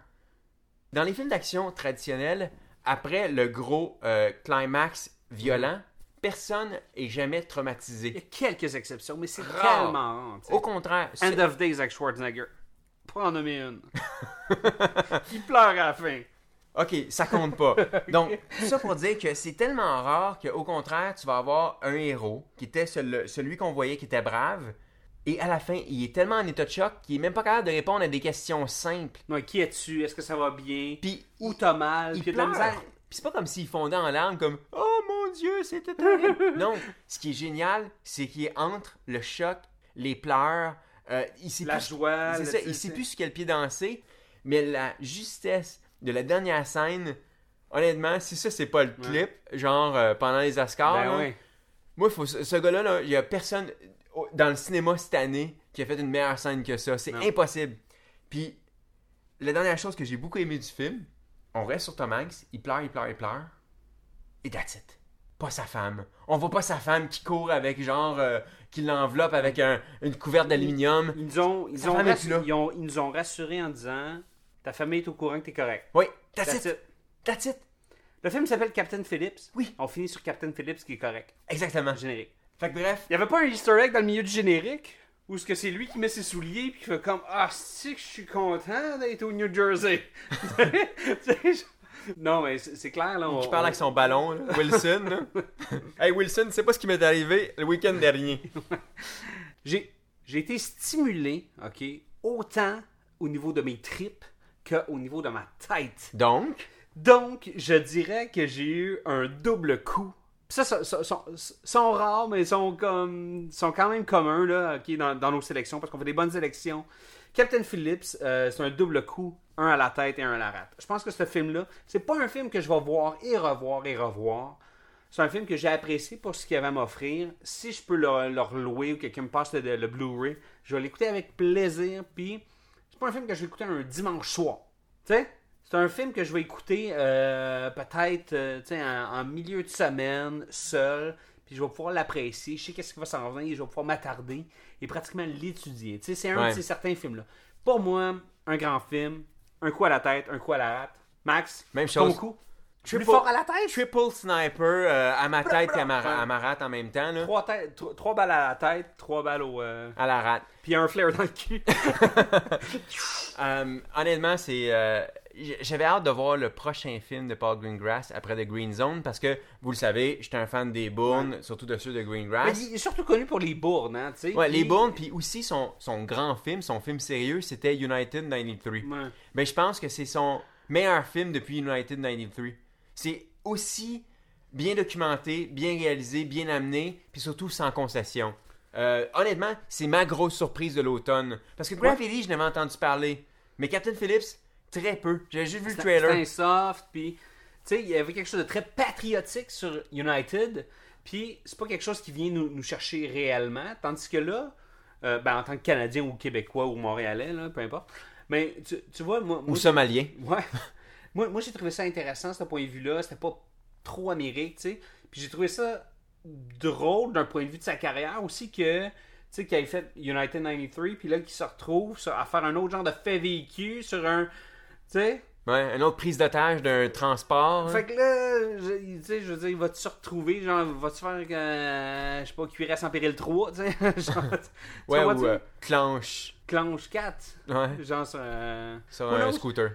Dans les films d'action traditionnels, après le gros euh, climax violent, personne est jamais Il y a traumatisé. quelques exceptions, mais c'est tellement rare. Au contraire, End of Days avec Schwarzenegger. Pas en nommer une. il pleure à la fin. ok, ça compte pas. Donc, ça pour dire que c'est tellement rare qu'au contraire, tu vas avoir un héros qui était celui, celui qu'on voyait qui était brave Et à la fin, il est tellement en état de choc qu'il est même pas capable de répondre à des questions simples. Ouais, qui es-tu? Est-ce que ça va bien? Puis Où t'as mal? il Puis il de la misère. Puis c'est pas comme s'il fondait en larmes comme Oh mon Dieu, c'était terrible. non, ce qui est génial, c'est qu'il est entre le choc, les pleurs, euh, il sait La plus- joie, C'est ça, il sait plus sur quel pied danser, mais la justesse de la dernière scène, honnêtement, si ça c'est pas le clip, genre euh, pendant les Oscars, Ben là, moi faut, ce gars-là, là, il y a personne dans le cinéma cette année qui a fait une meilleure scène que ça. C'est impossible. Puis, la dernière chose que j'ai beaucoup aimé du film, on reste sur Tom Hanks, il pleure, il pleure, il pleure. Et that's it. Pas sa femme. On voit pas sa femme qui court avec genre. euh, qui l'enveloppe avec un- une couverte d'aluminium. Ils nous ont, ils, ont ils ont- ils nous ont rassurés en disant ta famille est au courant que t'es correct. Oui, that's, That's it. it. That's it. Le film s'appelle Captain Phillips. Oui. On finit sur Captain Phillips qui est correct. Exactement. Générique. Fait que bref. Il y avait pas un easter egg dans le milieu du générique? Où est-ce que c'est lui qui met ses souliers puis qui fait comme ah c'est que je suis content d'être au New Jersey. Non mais c'est clair là. On, Qui parle avec on- son ballon, là, Wilson. là. hey Wilson, c'est pas ce qui m'est arrivé le week-end dernier. J'ai j'ai été stimulé, ok, autant au niveau de mes tripes qu'au niveau de ma tête. Donc, Donc, je dirais que j'ai eu un double coup. Ça, ça, ça- sont, rares, mais sont comme sont quand même communs là, dans, nos sélections, parce qu'on fait des bonnes sélections. Captain Phillips, euh, c'est un double coup, un à la tête et un à la rate. Je pense que ce film-là, c'est pas un film que je vais voir et revoir et revoir. C'est un film que j'ai apprécié pour ce qu'il avait à m'offrir. Si je peux le, le relouer ou quelqu'un me passe le, le Blu-ray, je vais l'écouter avec plaisir. Puis, c'est pas un film que je vais écouter un dimanche soir. Tu sais? C'est un film que je vais écouter euh, peut-être euh, en, en milieu de semaine, seul. Puis je vais pouvoir l'apprécier. Je sais qu'est-ce qui va s'en venir. Je vais pouvoir m'attarder et pratiquement l'étudier. C'est un Ouais. de ces certains films-là. Pour moi, un grand film, un coup à la tête, un coup à la rate. Max, Même ton chose. coup? Triple- Plus fort à la tête? triple sniper euh, à ma tête et à ma, à ma rate en même temps, là. Trois, tro- trois balles à la tête, trois balles au. euh, À la rate. Puis un flair dans le cul. Honnêtement, c'est. euh, J'avais hâte de voir le prochain film de Paul Greengrass après The Green Zone parce que, vous le savez, j'étais un fan des Bournes, surtout de ceux de Mais Greengrass. il est surtout connu pour les bournes, hein, tu sais. Ouais, Puis- les Bournes, puis aussi son, son grand film, son film sérieux, c'était United 93. Ouais. Mais je pense que c'est son meilleur film depuis United 93. C'est aussi bien documenté, bien réalisé, bien amené, puis surtout sans concession. Euh, honnêtement, c'est ma grosse surprise de l'automne. Parce que Gravity, je n'avais entendu parler. Mais Captain Phillips, très peu. J'avais juste vu le C'est trailer. un soft, puis tu sais, il y avait quelque chose de très patriotique sur United, puis c'est pas quelque chose qui vient nous, nous chercher réellement, tandis que là, euh, ben, en tant que Canadien ou Québécois ou Montréalais, là, peu importe, mais tu, tu vois, moi, Ou moi, Somalien. Ouais. moi, moi j'ai trouvé ça intéressant, ce point de vue-là. C'était pas trop Amérique, tu sais. Puis j'ai trouvé ça drôle d'un point de vue de sa carrière aussi que, tu sais, qu'il avait fait United 93, puis là, qu'il se retrouve sur- à faire un autre genre de fait vécu sur un. Tu sais? Ouais, une autre prise d'otage d'un transport. Fait que là, je, tu sais, je veux dire, il va-tu se retrouver, genre, va-tu faire, euh, je sais pas, cuirasse en péril 3, tu sais? genre, ouais, ou euh, clenche. Clanche 4. Ouais, Genre sur un. sur un scooter.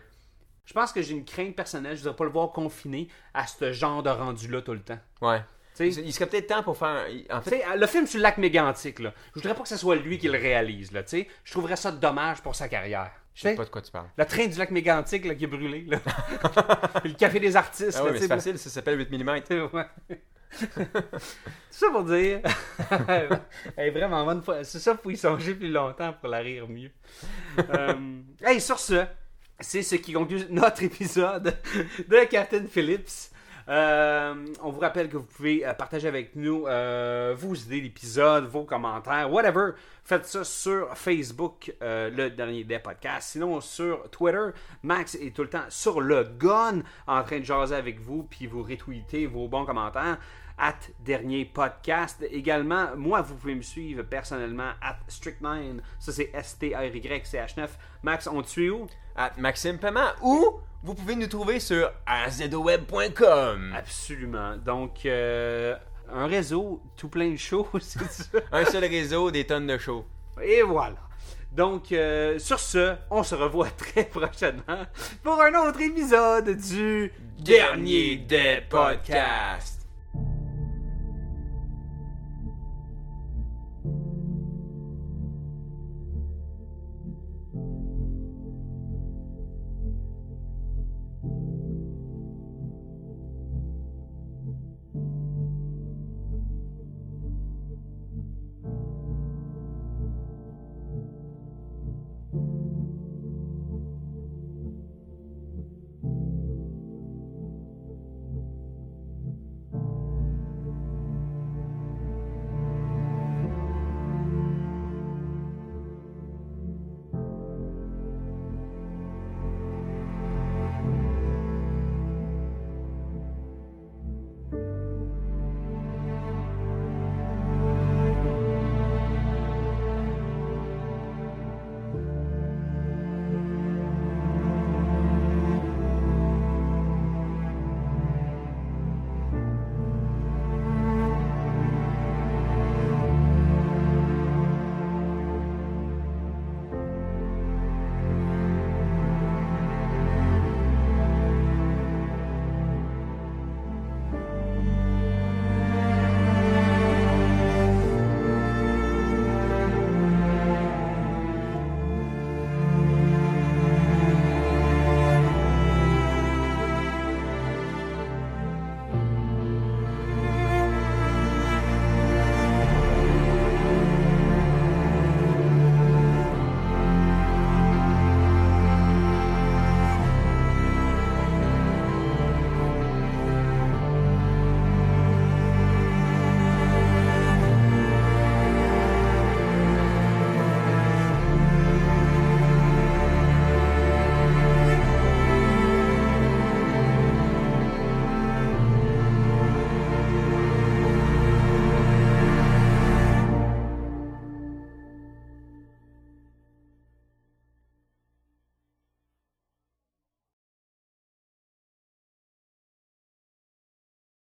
Je pense que j'ai une crainte personnelle, je voudrais pas le voir confiné à ce genre de rendu-là tout le temps. Ouais. Tu sais, Il serait peut-être temps pour faire. En tu fait, sais, le film sur le lac mégantique, là, je voudrais pas que ce soit lui qui le réalise, là, tu sais. Je trouverais ça dommage pour sa carrière. Je sais pas de quoi tu parles. Le train du lac mégantique, là, qui est brûlé, là. le café des artistes, Ah c'est facile, ça s'appelle 8 mm. Tout ça pour dire. Elle est vraiment bonne. fois- C'est ça, faut y songer plus longtemps pour la rire mieux. Euh, hey, sur ce, c'est ce qui conclut notre épisode de Captain Phillips. Euh, on vous rappelle que vous pouvez euh, partager avec nous euh, vos idées d'épisodes, vos commentaires, whatever. Faites ça sur Facebook, le dernier des podcasts. Sinon, sur Twitter, Max est tout le temps sur le gun en train de jaser avec vous, puis vous retweetez vos bons commentaires. At dernier podcast. Également, moi, vous pouvez me suivre personnellement at Strict9. Ça, c'est S-T-R-Y-C-H-9. Max, on te suit où? À Maxime Paiement ou vous pouvez nous trouver sur azoweb.com. Absolument. Donc, euh, un réseau tout plein de choses, c'est ça? Un seul réseau, des tonnes de shows. Et voilà. Donc, euh, sur ce, on se revoit très prochainement pour un autre épisode du Dernier des podcasts.